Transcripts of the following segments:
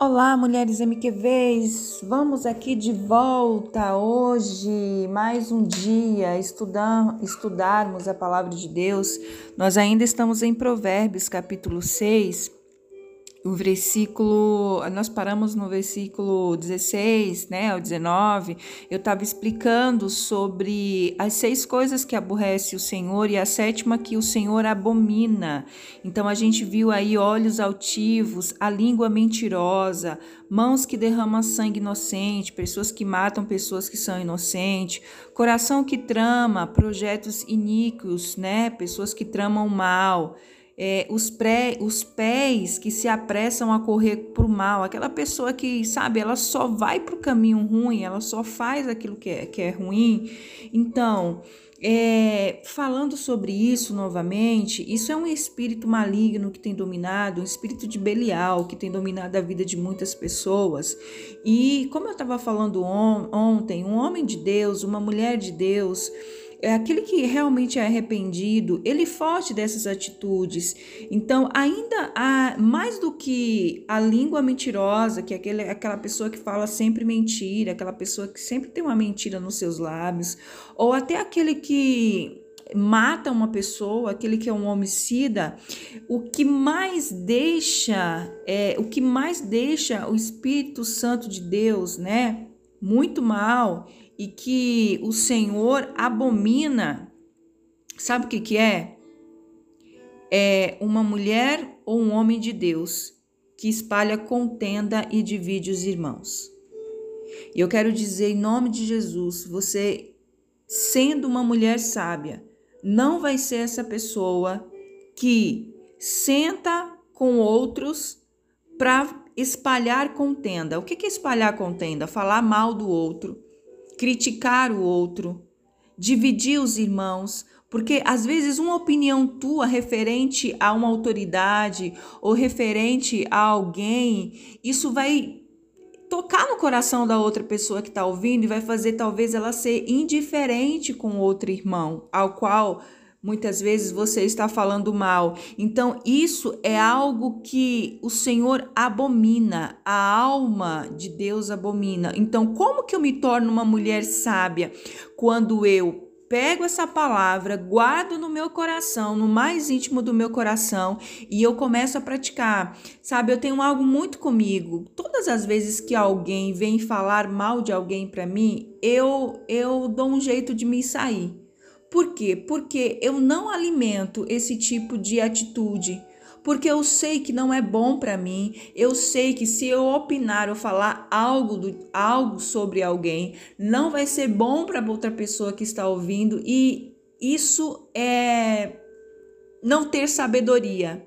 Olá, mulheres MQVs! Vamos aqui de volta hoje, mais um dia, estudar, estudarmos a palavra de Deus. Nós ainda estamos em Provérbios, capítulo 6, o versículo, nós paramos no versículo 16, né, ao 19, eu estava explicando sobre as seis coisas que aborrece o Senhor e a sétima que o Senhor abomina. Então a gente viu aí olhos altivos, a língua mentirosa, mãos que derramam sangue inocente, pessoas que matam pessoas que são inocentes, coração que trama projetos iníquos, né, pessoas que tramam mal é, os, pré, os pés que se apressam a correr para o mal, aquela pessoa que, sabe, ela só vai para o caminho ruim, ela só faz aquilo que é, que é ruim. Então, é, falando sobre isso novamente, isso é um espírito maligno que tem dominado, um espírito de Belial que tem dominado a vida de muitas pessoas. E como eu estava falando on, ontem, um homem de Deus, uma mulher de Deus, aquele que realmente é arrependido, ele foge dessas atitudes. Então, ainda há mais do que a língua mentirosa, que é aquele, aquela pessoa que fala sempre mentira, aquela pessoa que sempre tem uma mentira nos seus lábios, ou até aquele que mata uma pessoa, aquele que é um homicida, o que mais deixa, é, o que mais deixa o Espírito Santo de Deus, né, muito mal e que o Senhor abomina, sabe o que, que é? É uma mulher ou um homem de Deus que espalha contenda e divide os irmãos. E eu quero dizer em nome de Jesus, você sendo uma mulher sábia, não vai ser essa pessoa que senta com outros para espalhar contenda. O que é espalhar contenda? Falar mal do outro, criticar o outro, dividir os irmãos, porque às vezes uma opinião tua referente a uma autoridade ou referente a alguém, isso vai tocar no coração da outra pessoa que está ouvindo e vai fazer talvez ela ser indiferente com outro irmão, ao qual Muitas vezes você está falando mal. Então, isso é algo que o Senhor abomina, a alma de Deus abomina. Então, como que eu me torno uma mulher sábia? Quando eu pego essa palavra, guardo no meu coração, no mais íntimo do meu coração, e eu começo a praticar. Sabe, eu tenho algo muito comigo. Todas as vezes que alguém vem falar mal de alguém para mim, eu eu dou um jeito de me sair. Por quê? Porque eu não alimento esse tipo de atitude. Porque eu sei que não é bom para mim, eu sei que se eu opinar ou falar algo, do, algo sobre alguém, não vai ser bom para outra pessoa que está ouvindo, e isso é não ter sabedoria.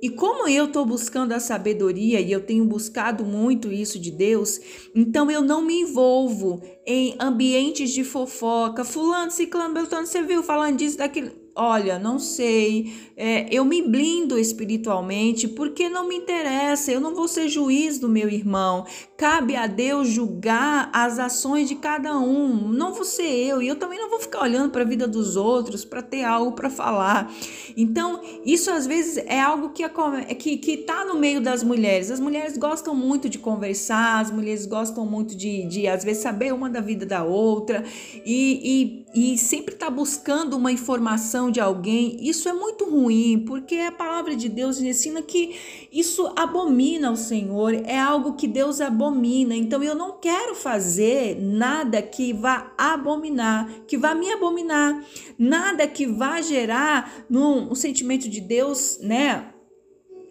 E como eu estou buscando a sabedoria e eu tenho buscado muito isso de Deus, então eu não me envolvo em ambientes de fofoca. Fulano, ciclano, beltrano, você viu falando disso, daquilo olha, não sei, é, eu me blindo espiritualmente porque não me interessa, eu não vou ser juiz do meu irmão. Cabe a Deus julgar as ações de cada um, não vou ser eu, e eu também não vou ficar olhando para a vida dos outros para ter algo para falar. Então, isso às vezes é algo que, é, que, que tá no meio das mulheres. As mulheres gostam muito de conversar, as mulheres gostam muito de, de às vezes, saber uma da vida da outra e, e, e sempre tá buscando uma informação de alguém, isso é muito ruim, porque a palavra de Deus ensina que isso abomina o Senhor, é algo que Deus abomina. Então eu não quero fazer nada que vá abominar, que vá me abominar, nada que vá gerar num, um sentimento de Deus, né?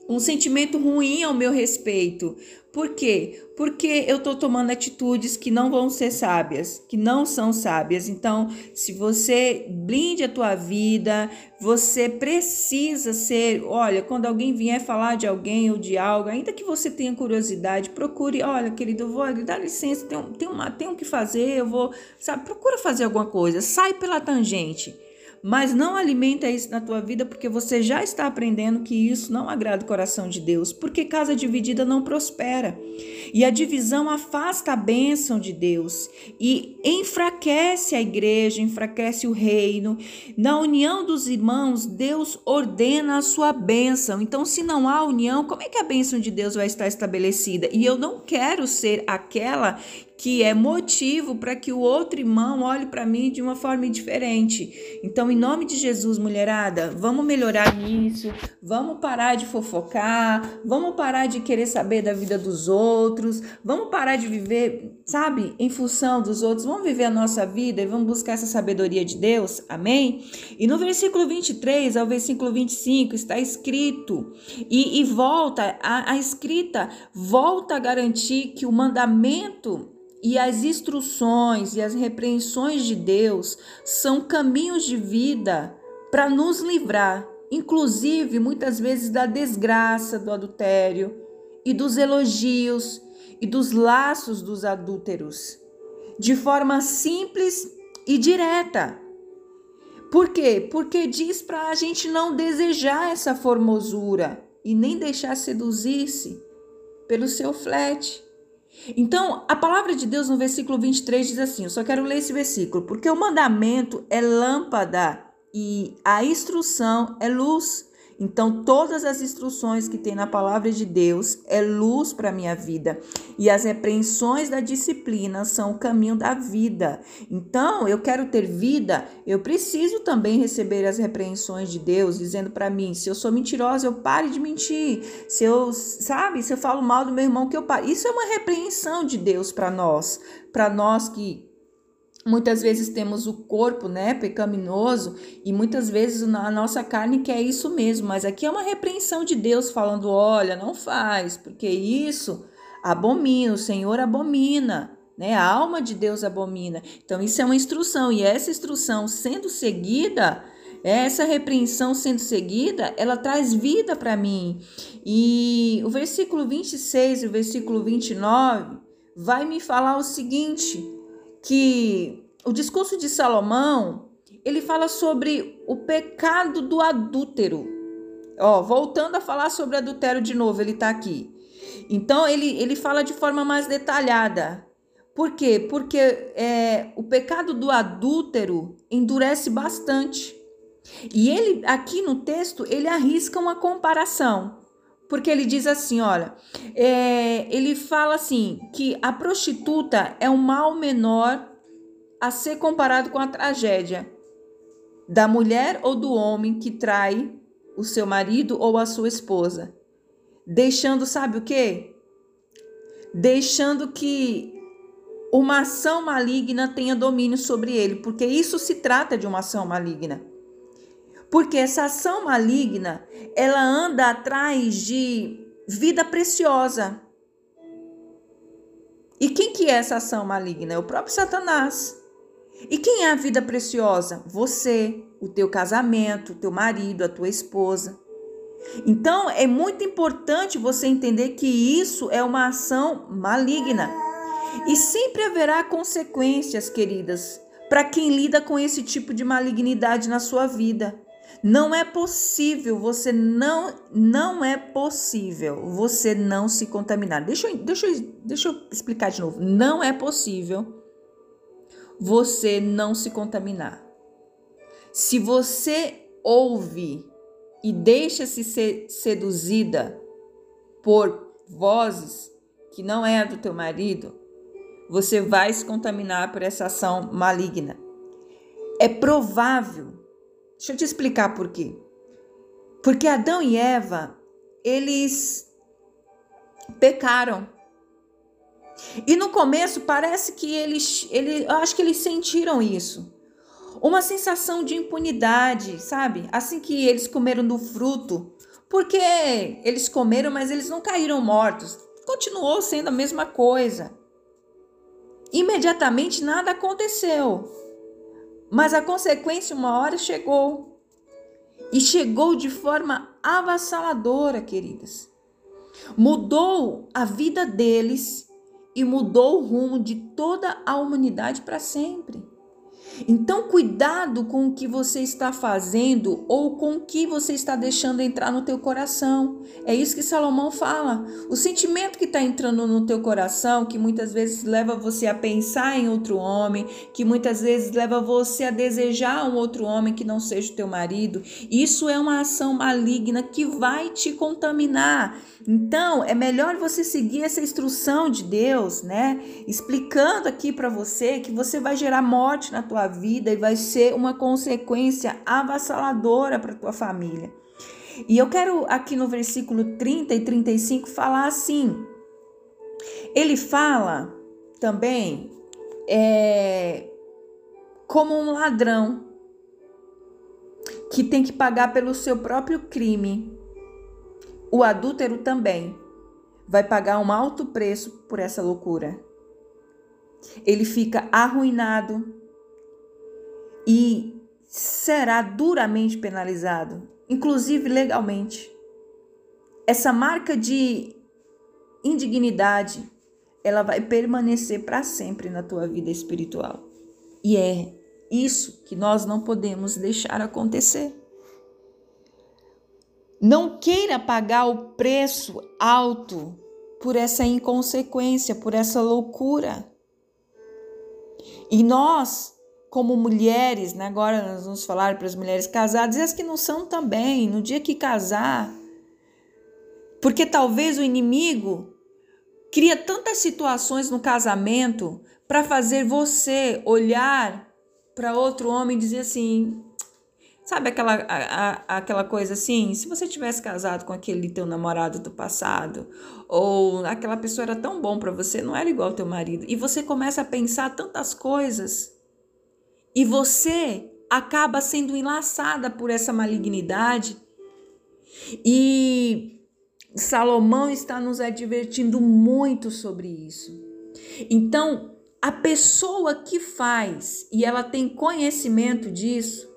Um sentimento ruim ao meu respeito. Por quê? Porque eu estou tomando atitudes que não vão ser sábias, que não são sábias. Então, se você blinde a tua vida, você precisa ser, olha, quando alguém vier falar de alguém ou de algo, ainda que você tenha curiosidade, procure, olha, querido, eu vou, dá licença, tem, tem, uma, tem o que fazer, eu vou, sabe, procura fazer alguma coisa, sai pela tangente mas não alimenta isso na tua vida porque você já está aprendendo que isso não agrada o coração de Deus, porque casa dividida não prospera. E a divisão afasta a bênção de Deus e enfraquece a igreja, enfraquece o reino. Na união dos irmãos, Deus ordena a sua bênção. Então, se não há união, como é que a bênção de Deus vai estar estabelecida? E eu não quero ser aquela que é motivo para que o outro irmão olhe para mim de uma forma diferente. Então, em nome de Jesus, mulherada, vamos melhorar nisso, vamos parar de fofocar, vamos parar de querer saber da vida dos outros, vamos parar de viver, sabe, em função dos outros, vamos viver a nossa vida e vamos buscar essa sabedoria de Deus, amém? E no versículo 23 ao versículo 25 está escrito, e, e volta, a, a escrita volta a garantir que o mandamento e as instruções e as repreensões de Deus são caminhos de vida para nos livrar, inclusive muitas vezes da desgraça do adultério e dos elogios e dos laços dos adúlteros, de forma simples e direta. Por quê? Porque diz para a gente não desejar essa formosura e nem deixar seduzir-se pelo seu flete. Então, a palavra de Deus no versículo 23 diz assim: eu só quero ler esse versículo, porque o mandamento é lâmpada e a instrução é luz. Então, todas as instruções que tem na palavra de Deus é luz para a minha vida. E as repreensões da disciplina são o caminho da vida. Então, eu quero ter vida, eu preciso também receber as repreensões de Deus, dizendo para mim: se eu sou mentirosa, eu pare de mentir. Se eu, sabe, se eu falo mal do meu irmão, que eu pare. Isso é uma repreensão de Deus para nós. Para nós que Muitas vezes temos o corpo, né, pecaminoso, e muitas vezes a nossa carne quer isso mesmo, mas aqui é uma repreensão de Deus falando: olha, não faz, porque isso abomina, o Senhor abomina, né? A alma de Deus abomina. Então, isso é uma instrução, e essa instrução sendo seguida, essa repreensão sendo seguida, ela traz vida para mim. E o versículo 26 e o versículo 29 vai me falar o seguinte que o discurso de Salomão, ele fala sobre o pecado do adúltero. Ó, voltando a falar sobre adultério de novo, ele está aqui. Então, ele, ele fala de forma mais detalhada. Por quê? Porque é, o pecado do adúltero endurece bastante. E ele, aqui no texto, ele arrisca uma comparação. Porque ele diz assim: olha, é, ele fala assim que a prostituta é um mal menor a ser comparado com a tragédia da mulher ou do homem que trai o seu marido ou a sua esposa, deixando, sabe o que? Deixando que uma ação maligna tenha domínio sobre ele, porque isso se trata de uma ação maligna. Porque essa ação maligna, ela anda atrás de vida preciosa. E quem que é essa ação maligna? É o próprio Satanás. E quem é a vida preciosa? Você, o teu casamento, o teu marido, a tua esposa. Então, é muito importante você entender que isso é uma ação maligna. E sempre haverá consequências, queridas, para quem lida com esse tipo de malignidade na sua vida. Não é possível, você não não é possível você não se contaminar. Deixa eu, deixa eu, deixa eu explicar de novo. Não é possível você não se contaminar. Se você ouve e deixa-se ser seduzida por vozes que não é a do teu marido, você vai se contaminar por essa ação maligna. É provável Deixa eu te explicar por quê. Porque Adão e Eva, eles pecaram. E no começo parece que eles, ele, eu acho que eles sentiram isso. Uma sensação de impunidade, sabe? Assim que eles comeram do fruto. Porque eles comeram, mas eles não caíram mortos. Continuou sendo a mesma coisa. Imediatamente nada aconteceu. Mas a consequência, uma hora chegou. E chegou de forma avassaladora, queridas. Mudou a vida deles e mudou o rumo de toda a humanidade para sempre. Então, cuidado com o que você está fazendo ou com o que você está deixando entrar no teu coração. É isso que Salomão fala. O sentimento que está entrando no teu coração, que muitas vezes leva você a pensar em outro homem, que muitas vezes leva você a desejar um outro homem que não seja o teu marido, isso é uma ação maligna que vai te contaminar. Então, é melhor você seguir essa instrução de Deus, né? Explicando aqui para você que você vai gerar morte na tua vida e vai ser uma consequência avassaladora para tua família. E eu quero aqui no versículo 30 e 35 falar assim. Ele fala também é, como um ladrão que tem que pagar pelo seu próprio crime. O adúltero também vai pagar um alto preço por essa loucura. Ele fica arruinado e será duramente penalizado, inclusive legalmente. Essa marca de indignidade, ela vai permanecer para sempre na tua vida espiritual. E é isso que nós não podemos deixar acontecer. Não queira pagar o preço alto por essa inconsequência, por essa loucura. E nós, como mulheres, né, agora nós vamos falar para as mulheres casadas e as que não são também, no dia que casar, porque talvez o inimigo cria tantas situações no casamento para fazer você olhar para outro homem e dizer assim: Sabe aquela, a, a, aquela coisa assim? Se você tivesse casado com aquele teu namorado do passado, ou aquela pessoa era tão bom para você, não era igual ao teu marido, e você começa a pensar tantas coisas, e você acaba sendo enlaçada por essa malignidade, e Salomão está nos advertindo muito sobre isso. Então, a pessoa que faz e ela tem conhecimento disso,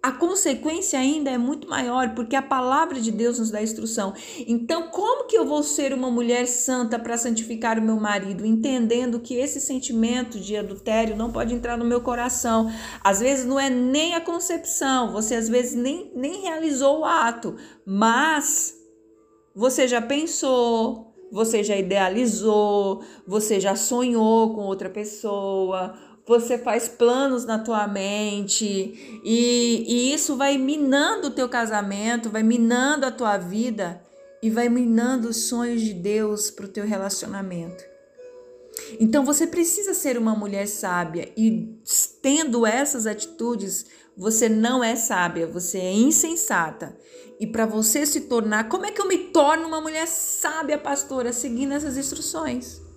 a consequência ainda é muito maior, porque a palavra de Deus nos dá instrução. Então, como que eu vou ser uma mulher santa para santificar o meu marido, entendendo que esse sentimento de adultério não pode entrar no meu coração? Às vezes não é nem a concepção, você às vezes nem, nem realizou o ato, mas você já pensou, você já idealizou, você já sonhou com outra pessoa, você faz planos na tua mente e, e isso vai minando o teu casamento, vai minando a tua vida e vai minando os sonhos de Deus para o teu relacionamento. Então você precisa ser uma mulher sábia e tendo essas atitudes, você não é sábia, você é insensata. E para você se tornar, como é que eu me torno uma mulher sábia, pastora, seguindo essas instruções?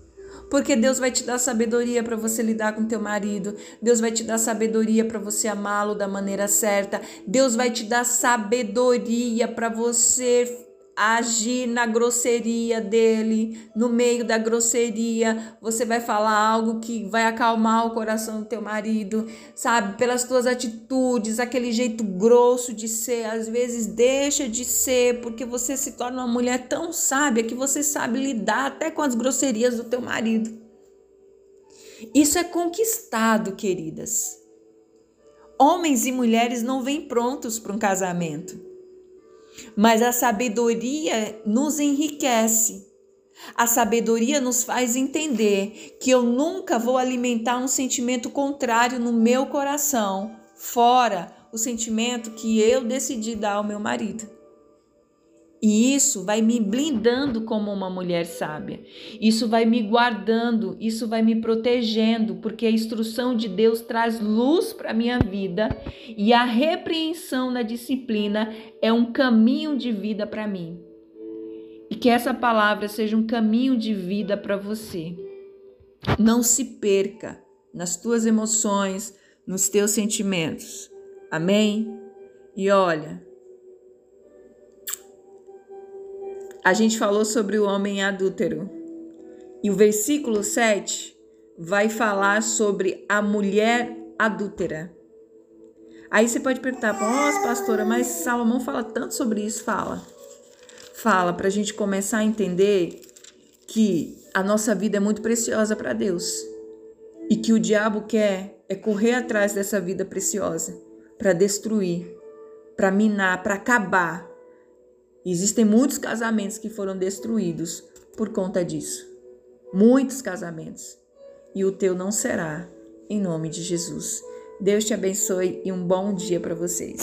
Porque Deus vai te dar sabedoria para você lidar com teu marido, Deus vai te dar sabedoria para você amá-lo da maneira certa, Deus vai te dar sabedoria para você agir na grosseria dele, no meio da grosseria, você vai falar algo que vai acalmar o coração do teu marido, sabe? Pelas tuas atitudes, aquele jeito grosso de ser, às vezes deixa de ser, porque você se torna uma mulher tão sábia que você sabe lidar até com as grosserias do teu marido. Isso é conquistado, queridas. Homens e mulheres não vêm prontos para um casamento. Mas a sabedoria nos enriquece. A sabedoria nos faz entender que eu nunca vou alimentar um sentimento contrário no meu coração, fora o sentimento que eu decidi dar ao meu marido. E isso vai me blindando como uma mulher sábia. Isso vai me guardando, isso vai me protegendo, porque a instrução de Deus traz luz para a minha vida e a repreensão na disciplina é um caminho de vida para mim. E que essa palavra seja um caminho de vida para você. Não se perca nas tuas emoções, nos teus sentimentos. Amém? E olha, a gente falou sobre o homem adúltero. E o versículo 7 vai falar sobre a mulher adúltera. Aí você pode perguntar, nossa, pastora, mas Salomão fala tanto sobre isso? Fala. Fala para a gente começar a entender que a nossa vida é muito preciosa para Deus. E que o diabo quer é correr atrás dessa vida preciosa para destruir, para minar, para acabar. Existem muitos casamentos que foram destruídos por conta disso. Muitos casamentos. E o teu não será, em nome de Jesus. Deus te abençoe e um bom dia para vocês.